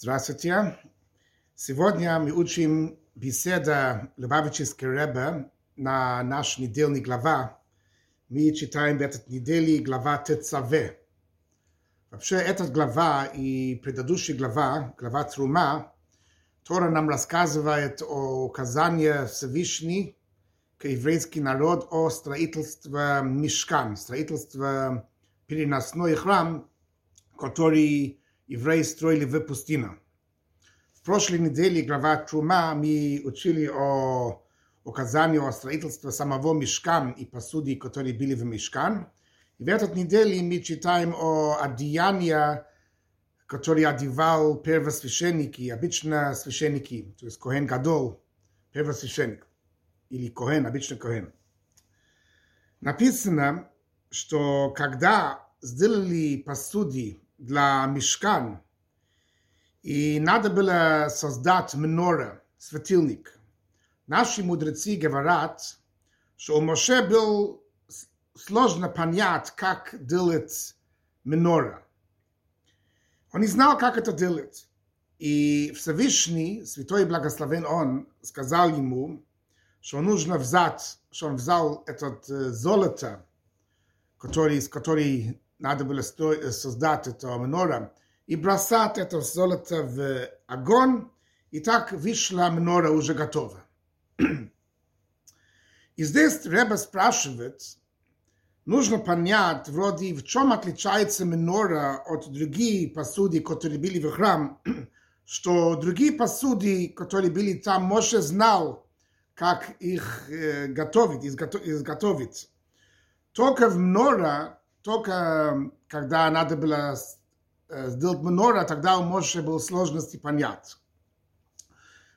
Здравствуйте. Сегодня мы учим беседа Лубавический Ребе на наш недельный глава. Мы читаем в этот неделе глава Тецаве. Вообще, эта глава и предыдущая глава, глава Трума, Тора нам рассказывает о указании Всевышней к еврейский народ о строительстве Мишкан, строительстве переносной храм, который евреи строили в пустыне. В прошлой неделе глава Трума мы учили о указании о строительстве самого Мишкан и посуды, которые были в Мишкан. И в этой неделе мы читаем о одеянии, которые одевал первосвященники, обычно священники, то есть Коhen Гадол, первосвященник, или Коhen, обычно Коhen. Написано, что когда сделали посуды для мешкан, и надо было создать минора, светильник. Наши мудрецы говорят, что у Моше был сложно понять, как делать минора. Он не знал, как это делать. И Всевышний, Святой Благословен Он, сказал ему, что нужно взять, что он взял этот золото, который, который надо было создать это минора, и бросать это золото в огонь, и так вышла минора уже готова. И здесь Реба спрашивает, нужно понять, вроде, в чем отличается минора от других посуды, которые были в храм, что другие посуды, которые были там, Моше знал, как их э, готовить, изготовить. Только в минора только когда надо было сделать минора, тогда у Моше было сложности понять.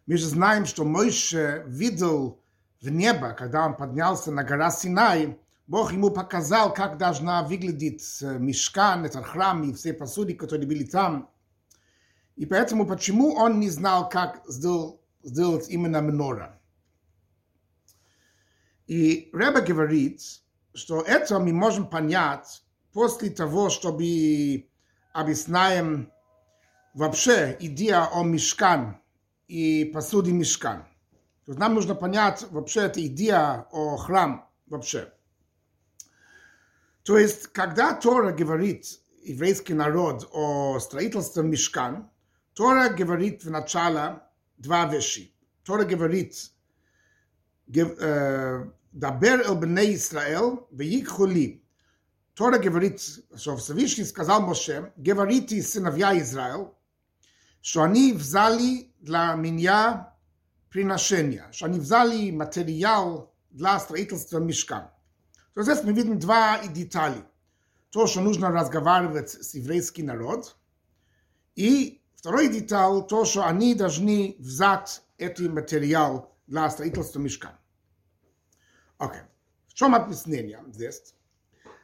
Мы же знаем, что Моше видел в небо, когда он поднялся на гора Синай, Бог ему показал, как должна выглядеть мешкан, этот храм и все посуды, которые были там. И поэтому почему он не знал, как сделать именно минора? И Ребе говорит, что это мы можем понять после того, чтобы объясняем вообще идея о мешкан и посуде мешкан. То есть нам нужно понять вообще эта идея о храм вообще. То есть, когда Тора говорит еврейский народ о строительстве мешкан, Тора говорит в начале два вещи. Тора говорит, дабер эл бней Исраэл, веикху ли. Тора говорит, что Всевышний сказал Моше, говорите сыновья Израил, что они взяли для меня приношения, что они взяли материал для строительства мешка. То здесь мы видим два детали. То, что нужно разговаривать с еврейским народом, и второй деталь, то, что они должны взять этот материал для строительства мешка. Окей. В чем объяснение здесь?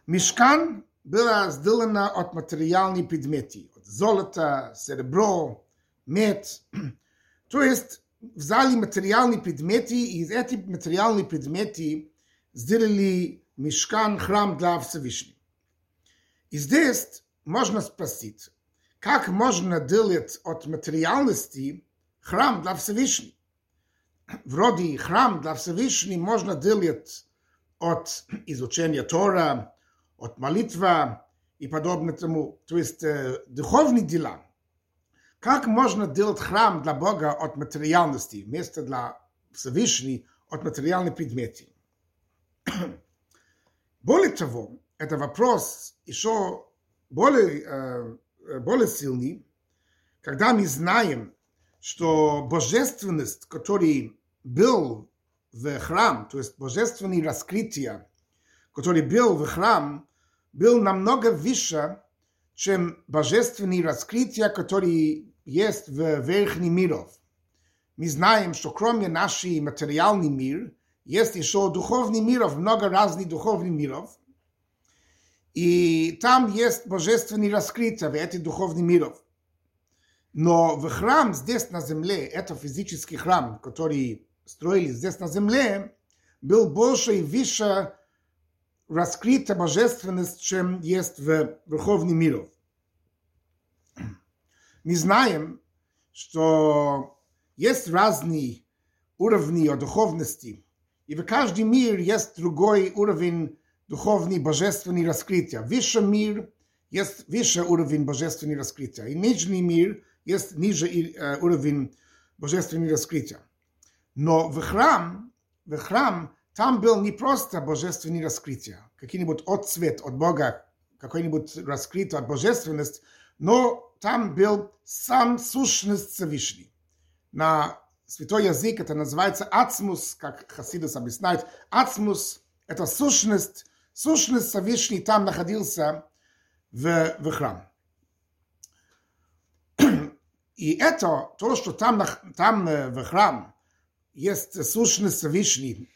Мешкан было сделано от материальных предметов, от золота, серебро, мед. То есть взяли материальные предметы, и из этих материальных предметов сделали мешкан, храм для Всевышнего. И здесь можно спросить, как можно делать от материальности храм для Всевышнего? Вроде храм для Всевышнего можно делать от изучения Тора, от молитва и подобное тому, то есть э, духовные дела. Как можно делать храм для Бога от материальности, вместо для Всевышней от материальных предметов? более того, это вопрос еще более, э, более сильный, когда мы знаем, что божественность, который был в храм, то есть божественное раскрытие, который был в храм, был намного выше, чем божественные раскрытия, которые есть в верхних миров. Мы знаем, что кроме нашей материальный мир, есть еще духовный миров, много разных духовных миров. И там есть божественные раскрытия в этих духовных миров. Но в храм здесь на земле, это физический храм, который строили здесь на земле, был больше и выше раскрыта божественность, чем есть в верховном мире. Мы знаем, что есть разные уровни духовности, и в каждый мир есть другой уровень духовный, божественный раскрытия. Выше мир есть выше уровень божественного раскрытия, и нижний мир есть ниже э, уровень божественного раскрытия. Но в храм, в храм там был не просто божественное раскрытие, какой-нибудь отцвет от Бога, какой-нибудь раскрытие от божественности, но там был сам сущность Всевышний. На святой язык это называется ацмус, как хасидус объясняет. Ацмус – это сущность, сущность Всевышний там находился в, в храм. И это, то, что там, там в храм есть сущность Всевышний,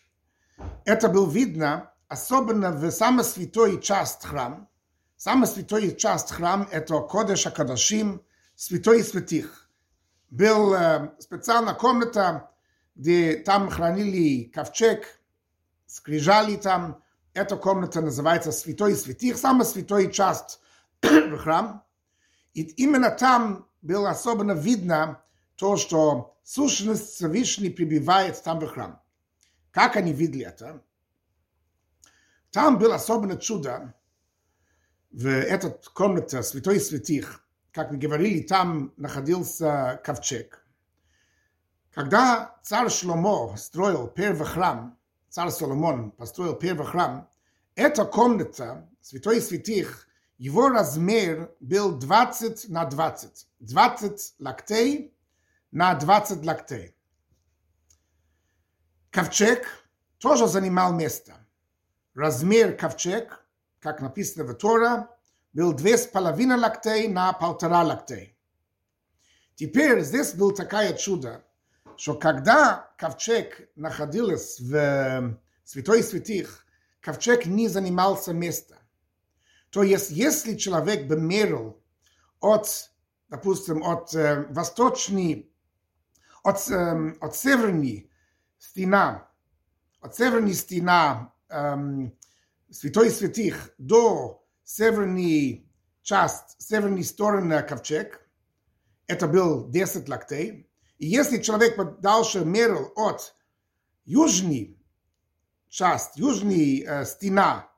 это было видно, особенно в самой святой часть храм. Самая святой часть храм – это Кодеш Акадашим, святой святых. Был э, специальная комната, где там хранили ковчег, скрижали там. Эта комната называется Святой Святых, самая святая часть в храм. И именно там было особенно видно то, что сущность Всевышний прибывает там в храм. Как они видели это? Там было особенно чудо в этой комнате Святой Святых. Как мы говорили, там находился ковчег. Когда царь Шломо строил первый храм, царь Соломон построил первый храм, эта комната Святой Святых, его размер был 20 на 20. 20 локтей на 20 локтей. Ковчег тоже занимал место. Размер ковчег, как написано в Тора, был две с половиной локтей на полтора локтей. Теперь здесь было такое чудо, что когда ковчег находился в Святой Святых, ковчег не занимался места. То есть, если человек бы мерил от, допустим, от э, восточной, от, от северной стена, от северной стена эм, Святой Святых до северной часть, северной стороны ковчег, это был 10 локтей. И если человек дальше мерил от южной часть, южной э, стена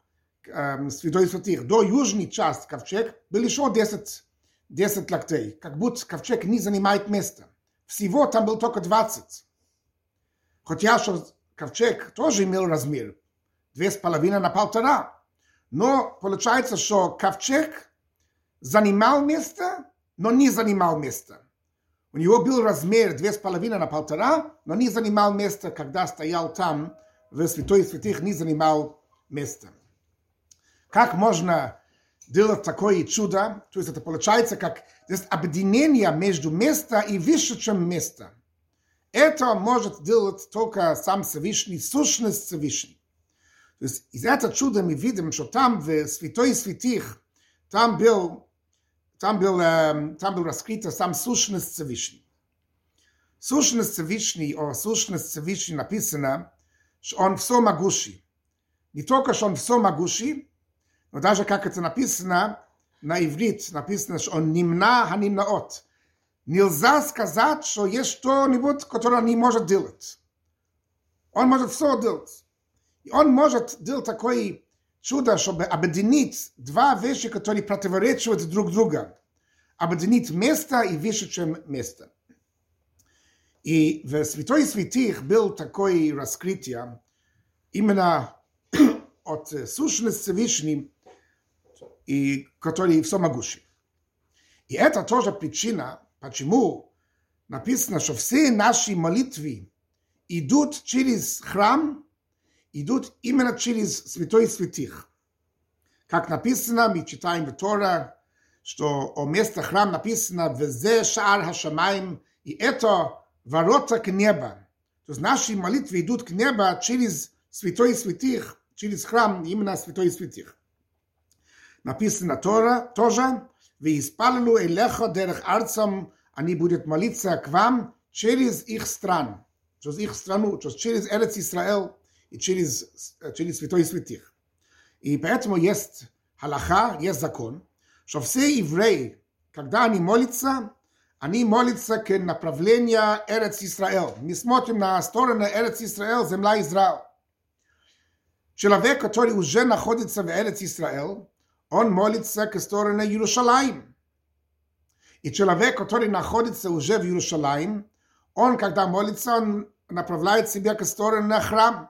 э, Святой Святых до южной части ковчег, был еще 10, 10 локтей, как будто ковчег не занимает места. Всего там был только 20. Хотя что ковчег тоже имел размер, две с половиной на полтора. Но получается, что ковчег занимал место, но не занимал место. У него был размер две с половиной на полтора, но не занимал место, когда стоял там, в Святой Святых, не занимал место. Как можно делать такое чудо? То есть это получается как здесь объединение между место и выше, чем место – это может делать только сам Всевышний, сущность Всевышний. То есть из этого чуда мы видим, что там в Святой Святых, там был, там был, э, там был раскрыта сам сущность Всевышний. Сущность Всевышний, о сущность Всевышний написано, что он все могущий. Не только, что он все могущий, но даже как это написано на иврит, написано, что он нимна ханимнаот, Нельзя сказать, что есть что-нибудь, которое он не может делать. Он может все делать. И он может делать такое чудо, чтобы объединить два вещи, которые противоречат друг другу. Объединить место и выше, чем место. И в Святой Святых был такое раскрытие именно от сущности Всевышней, и который всемогущий. И это тоже причина, Почему? Написано, что все наши молитвы идут через храм, идут именно через святой святых. Как написано, мы читаем в Тора, что о место храм написано «Везе шаар хашамаем» и это ворота к небу. То есть наши молитвы идут к небу через святой святых, через храм, именно святой святых. Написано Тора тоже «Веиспаллу элеха дерех арцам» они будут молиться к вам через их страну, через их страну, через Эрец Исраэл и через, через Святой Святых. И поэтому есть халаха, есть закон, что все евреи, когда они молятся, они молятся к направлению Эрец Исраэл. Мы смотрим на сторону Эрец Исраэл, земля Израиль. Человек, который уже находится в Эрец Исраэл, он молится к стороне Иерусалим. И человек, который находится уже в Иерусалим, он, когда молится, он направляет себя к стороне храм.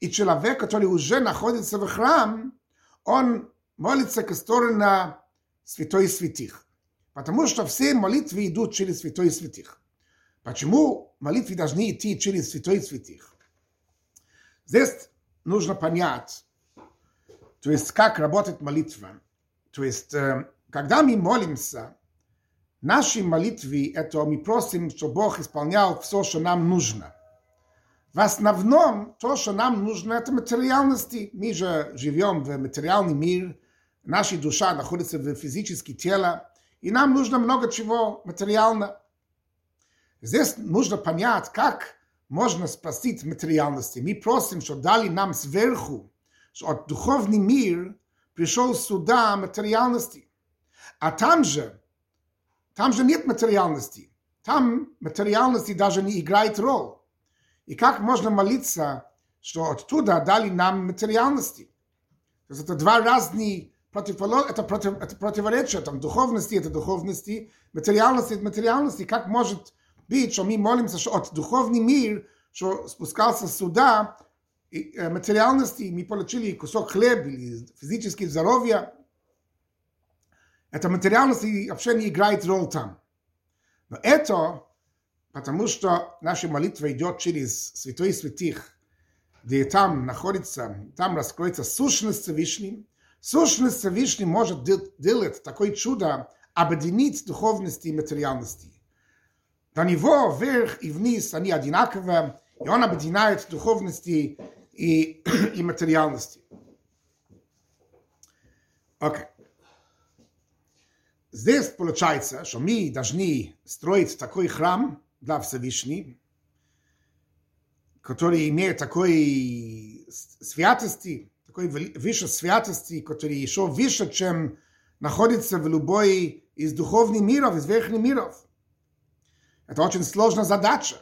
И человек, который уже находится в храм, он молится к стороне святой святых. Потому что все молитвы идут через святой святых. Почему молитвы должны идти через святой святых? Здесь нужно понять, то есть как работает молитва. То есть, э, когда мы молимся, наши молитвы, это мы просим, чтобы Бог исполнял все, что нам нужно. В основном, то, что нам нужно, это материальности. Мы же живем в материальный мир, наша душа находится в физическом теле, и нам нужно много чего материально. Здесь нужно понять, как можно спасти материальности. Мы просим, что дали нам сверху, что от духовный мир пришел сюда материальности. А там же, там же нет материальности. Там материальности даже не играет роль. И как можно молиться, что оттуда дали нам материальности? То есть это два разные противолог, это, против, это противоречие, там духовности это духовности, материальности это материальности. Как может быть, что мы молимся, что от духовный мир, что спускался сюда, э, материальности, мы получили кусок хлеба или физическое здоровье, это материальность вообще не играет роль там. Но это потому, что наша молитва идет через святой святых, где там находится, там раскроется сущность Всевышнего, Сущность Всевышний может делать такое чудо, объединить духовности и материальности. До него вверх и вниз они одинаковые, и он объединяет духовности и, и материальности. Окей. Okay. Здесь получается, что мы должны строить такой храм для Всевышнего, который имеет такой святости, такой выше святости, который еще выше, чем находится в любой из духовных миров, из верхних миров. Это очень сложная задача.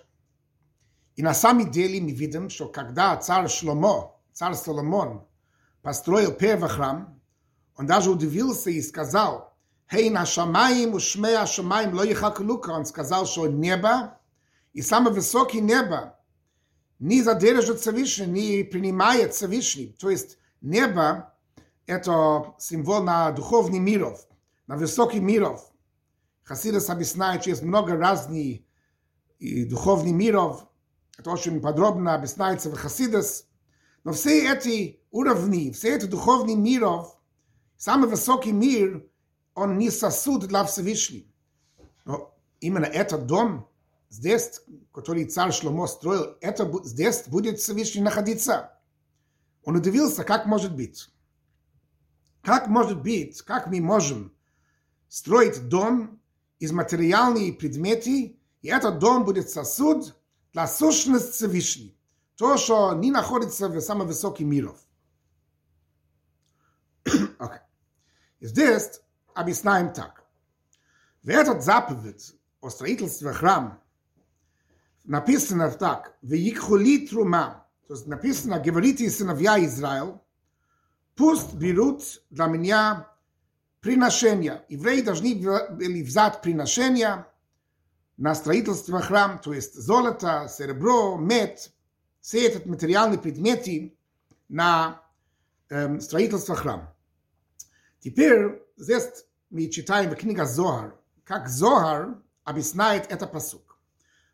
И на самом деле мы видим, что когда царь Шломо, царь Соломон, построил первый храм, он даже удивился и сказал, «Хей на шамаим у шмея шамаим ло ехакулука». Он сказал, что небо и самое высокое небо не задержит Всевышний, не принимает Всевышний. То есть небо – это символ на духовных миров, на высоких миров. Хасидас объясняет, что есть много разных и духовных миров. Это очень подробно объясняется в Хасидас. Но все эти уровни, все эти духовные миров, самый высокий мир, он не сосуд для Всевышнего. Но именно этот дом – здесь, который царь Шломо строил, это здесь будет Всевышний находиться. Он удивился, как может быть. Как может быть, как мы можем строить дом из материальных предметов, и этот дом будет сосуд для сущности Всевышней. То, что не находится в самых высоких миров. okay. И здесь объясняем так. В этот заповедь о строительстве храма написано так, «Веикхули трума», то есть написано, говорите сыновья Израил, пусть берут для меня приношения. Евреи должны были взять приношения на строительство храма, то есть золото, серебро, мед, все эти материальные предметы на эм, строительство храма. Теперь здесь мы читаем в книге Зоар, как Зоар объясняет это посуд.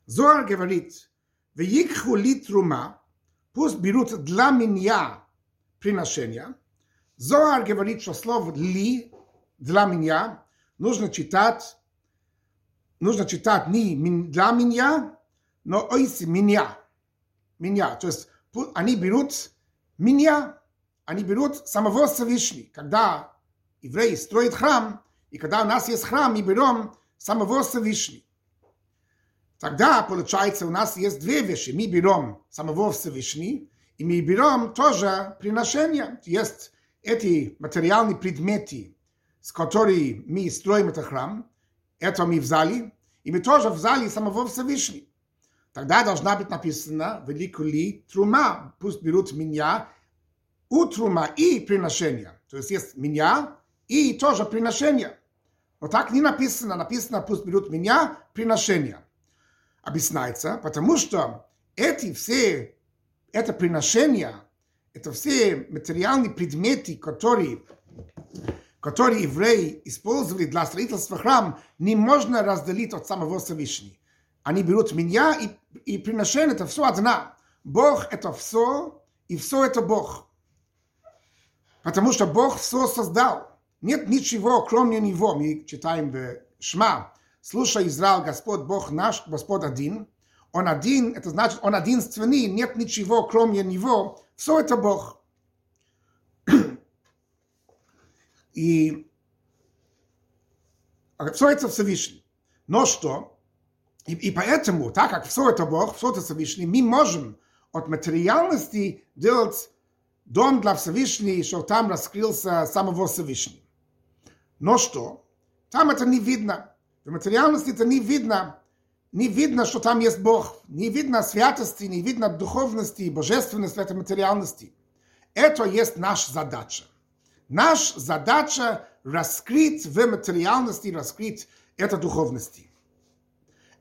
Зоар говорит, «Веикху ли трума», пусть берут для меня приношения. Зоар говорит, что слово «ли» для меня нужно читать, нужно читать не для меня, но ойси меня. Меня. То есть они берут меня, они берут самого Всевышнего. Когда евреи строят храм, и когда у нас есть храм, мы берем самого Всевышнего. Тогда, получается, у нас есть две вещи. Мы берем самого Всевышнего, и мы берем тоже приношения. Есть эти материальные предметы, с которыми мы строим этот храм. Это мы взяли. И мы тоже взяли самого Всевышнего. Тогда должна быть написано «Великули трума». Пусть берут меня у трума и приношения. То есть есть меня и тоже приношение. Но так не написано. Написано «Пусть берут меня приношения». Объясняется, потому что эти все, это приношения, это все материальные предметы, которые которые евреи использовали для строительства храма, не можно разделить от самого Всевышнего. Они берут меня и, и приношение, это все одна. Бог это все, и все это Бог. Потому что Бог все создал. Нет ничего, кроме Него. Мы читаем в Шма. Слушай, Израиль, Господь Бог наш, Господь один. Он один, это значит, Он единственный, нет ничего, кроме Него. Все это Бог. И это Всевышний. Но что? И, и поэтому, так как все это Бог, все это Всевышний, мы можем от материальности делать дом для Всевышнего, что там раскрылся самого Всевышнего. Но что? Там это не видно. В материальности это не видно. Не видно, что там есть Бог. Не видно святости, не видно духовности, божественности в этой материальности. Это есть наша задача. Наша задача раскрыть в материальности, раскрыть это духовности.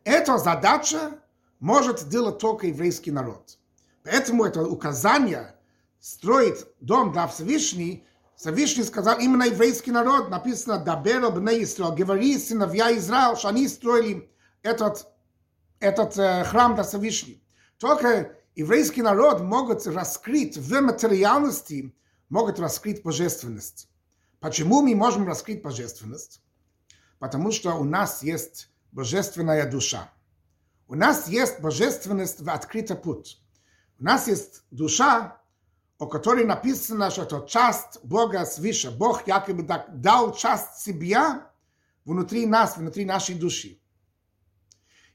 Эта задача может делать только еврейский народ. Поэтому это указание строить дом для Всевышней, Всевышний сказал именно еврейский народ, написано «Дабер бней Исраил», говори сыновья Израиля, что они строили этот, этот э, храм для Всевышней. Только еврейский народ могут раскрыть в материальности могут раскрыть божественность. Почему мы можем раскрыть божественность? Потому что у нас есть божественная душа. У нас есть божественность в открытый путь. У нас есть душа, о которой написано, что это часть Бога свыше. Бог якобы дал часть себя внутри нас, внутри нашей души.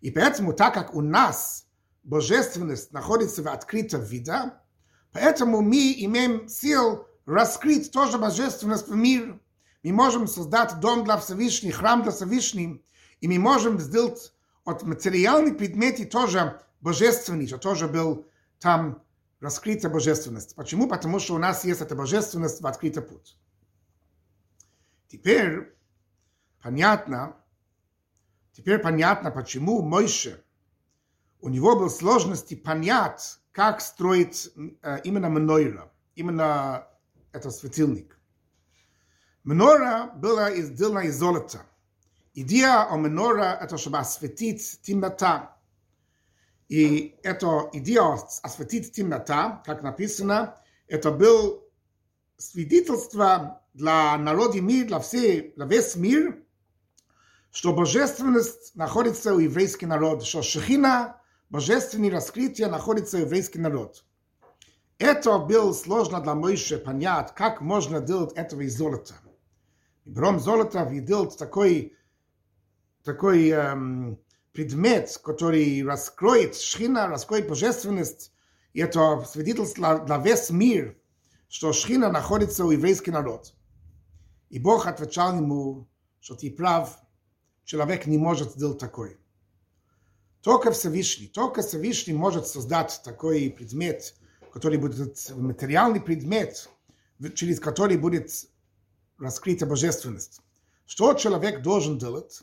И поэтому, так как у нас божественность находится в открытом виде, поэтому мы имеем сил раскрыть тоже божественность в мир. Мы можем создать дом для Всевышнего, храм для Всевышнего, и мы можем сделать от материальных предметов тоже божественный, что тоже был там раскрыта божественность. Почему? Потому что у нас есть эта божественность в открытый путь. Теперь понятно, теперь понятно, почему Мойше, у него был сложности понять, как строить э, именно Мнойра, именно это светильник. Менора была сделана из золота. Идея о менора – это чтобы осветить темнота. И эта идея осветить темнота, как написано, это был свидетельство для народа мира, для, всей, для весь мир, что божественность находится у еврейский народ, что шехина, божественное раскрытие находится еврейский народ. Это было сложно для Моисhe понять, как можно делать этого из золота. Золото и делать такой, такой эм, предмет, который раскроет шхина, раскроет божественность, и это свидетельство для весь мир, что шхина находится у еврейский народ. И Бог отвечал ему, что ты прав, человек не может сделать такой. Только Всевышний, только Всевышний может создать такой предмет – который будет материальный предмет, через который будет раскрыта божественность. Что человек должен делать?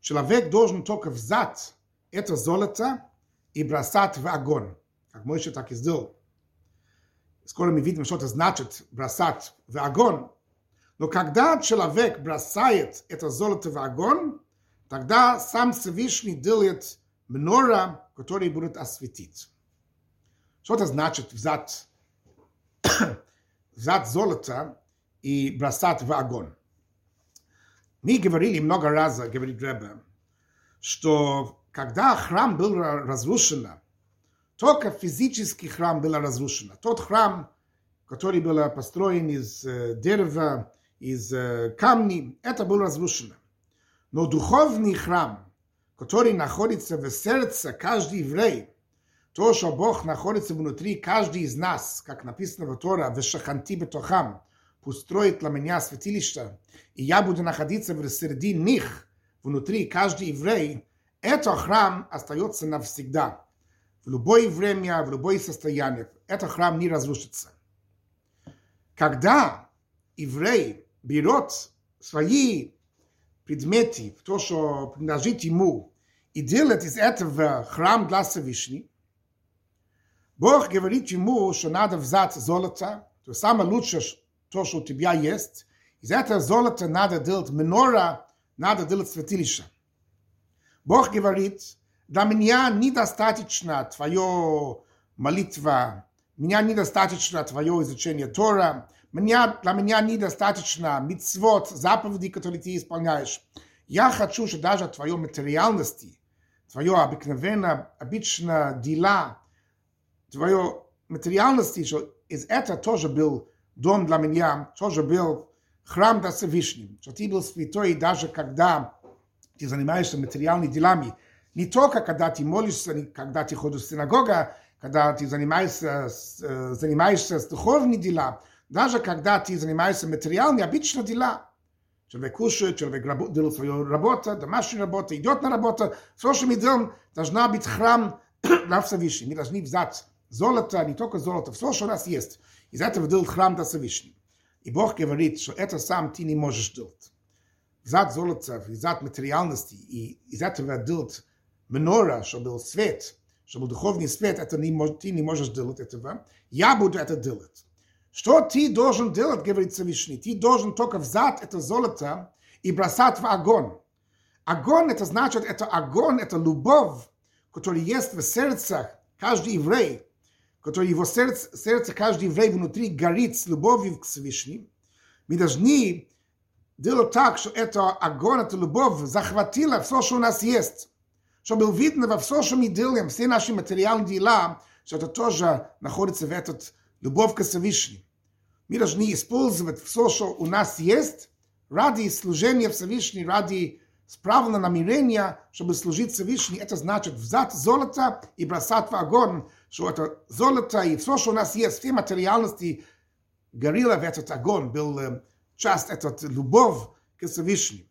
Человек должен только взять это золото и бросать в огонь, как Мойша так и сделал. Скоро мы видим, что это значит бросать в огонь. Но когда человек бросает это золото в огонь, тогда сам Всевышний делает мнора, который будет осветить. Что это значит взять, взять золото и бросать в огонь? Мы говорили много раз, говорит Ребе, что когда храм был разрушен, только физический храм был разрушен. Тот храм, который был построен из дерева, из камней, это был разрушено. Но духовный храм, который находится в сердце каждого еврея, то, что Бог находится внутри каждый из нас, как написано в Тора, в Шаханти Бетохам, пусть строит для меня святилище, и я буду находиться в среди них, внутри каждый еврей, Это храм остается навсегда. В любое время, в любое состояние. Этот храм не разрушится. Когда еврей берет свои предметы, то, что принадлежит ему, и делает из этого храм для Всевышнего, Бог говорит ему, что надо взять золото, то самое лучшее, то, что у тебя есть, из этого золота надо делать минора, надо делать святилище. Бог говорит, для меня недостаточно твое молитва, меня недостаточно твое изучение Тора, меня, для меня недостаточно мицвод, заповеди, которые ты исполняешь. Я хочу, что даже твое материальности, твое обыкновенное, обычное дела, твое материальности, что из этого тоже был дом для меня, тоже был храм для Всевышнего, что ты был святой, даже когда ты занимаешься материальными делами, не только когда ты молишься, когда ты ходишь в синагогу, когда ты занимаешься, занимаешься с духовными делами, даже когда ты занимаешься материальными, обычно дела. Человек кушает, человек делает свою работу, домашнюю работу, идет на работу. Что мы делаем, должна быть храм для Всевышнего. Мы должны взять золото, не только золото, все, что у нас есть. Из этого делать храм для Всевышнего. И Бог говорит, что это сам ты не можешь делать. Взять золото, взять материальности, и из этого делать менора, чтобы был свет, чтобы был духовный свет, это не, ты не можешь делать этого. Я буду это делать. Что ты должен делать, говорит Всевышний? Ты должен только взять это золото и бросать в огонь. Огонь, это значит, это огонь, это любовь, которая есть в сердце каждый еврей, который его сердце, сердце каждый еврей внутри горит с любовью к Всевышнему. Мы должны делать так, что это огонь, эта любовь захватила все, что у нас есть. Чтобы видно во все, что мы делаем, все наши материальные дела, что это тоже находится в этот любовь к Всевышнему. Мы должны использовать все, что у нас есть, ради служения Всевышней, ради справного намерения, чтобы служить Всевышней. Это значит взять золото и бросать в огонь, что это золото и все, что у нас есть, все материальности, горело в этот огонь, был э, часть этой любовь к Всевышнему.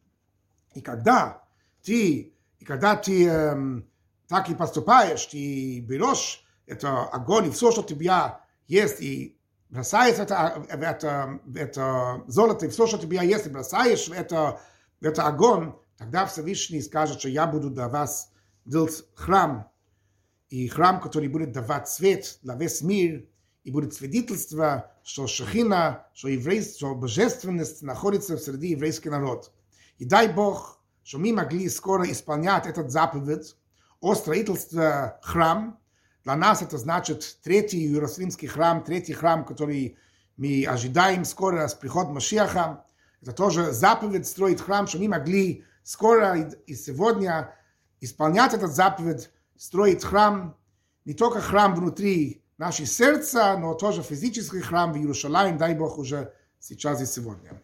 И когда ты, и когда ты эм, так и поступаешь, ты берешь это огонь и все, что у тебя есть, и бросаешь это, это, это золото и все, что тебе есть, и бросаешь это, это огонь, тогда Всевышний скажет, что я буду для вас делать храм, и храм, который будет давать свет для весь мир, и будет свидетельство, что Шахина, что, еврейство, что божественность находится в среди еврейский народ. И дай Бог, что мы могли скоро исполнять этот заповедь о строительстве храм, для нас это значит третий Иерусалимский храм, третий храм, который мы ожидаем скоро с приходом Машиаха. Это тоже заповедь строить храм, чтобы мы могли скоро и сегодня исполнять этот заповедь, строить храм, не только храм внутри нашего сердца, но тоже физический храм в Иерусалиме, дай Бог, уже сейчас и сегодня.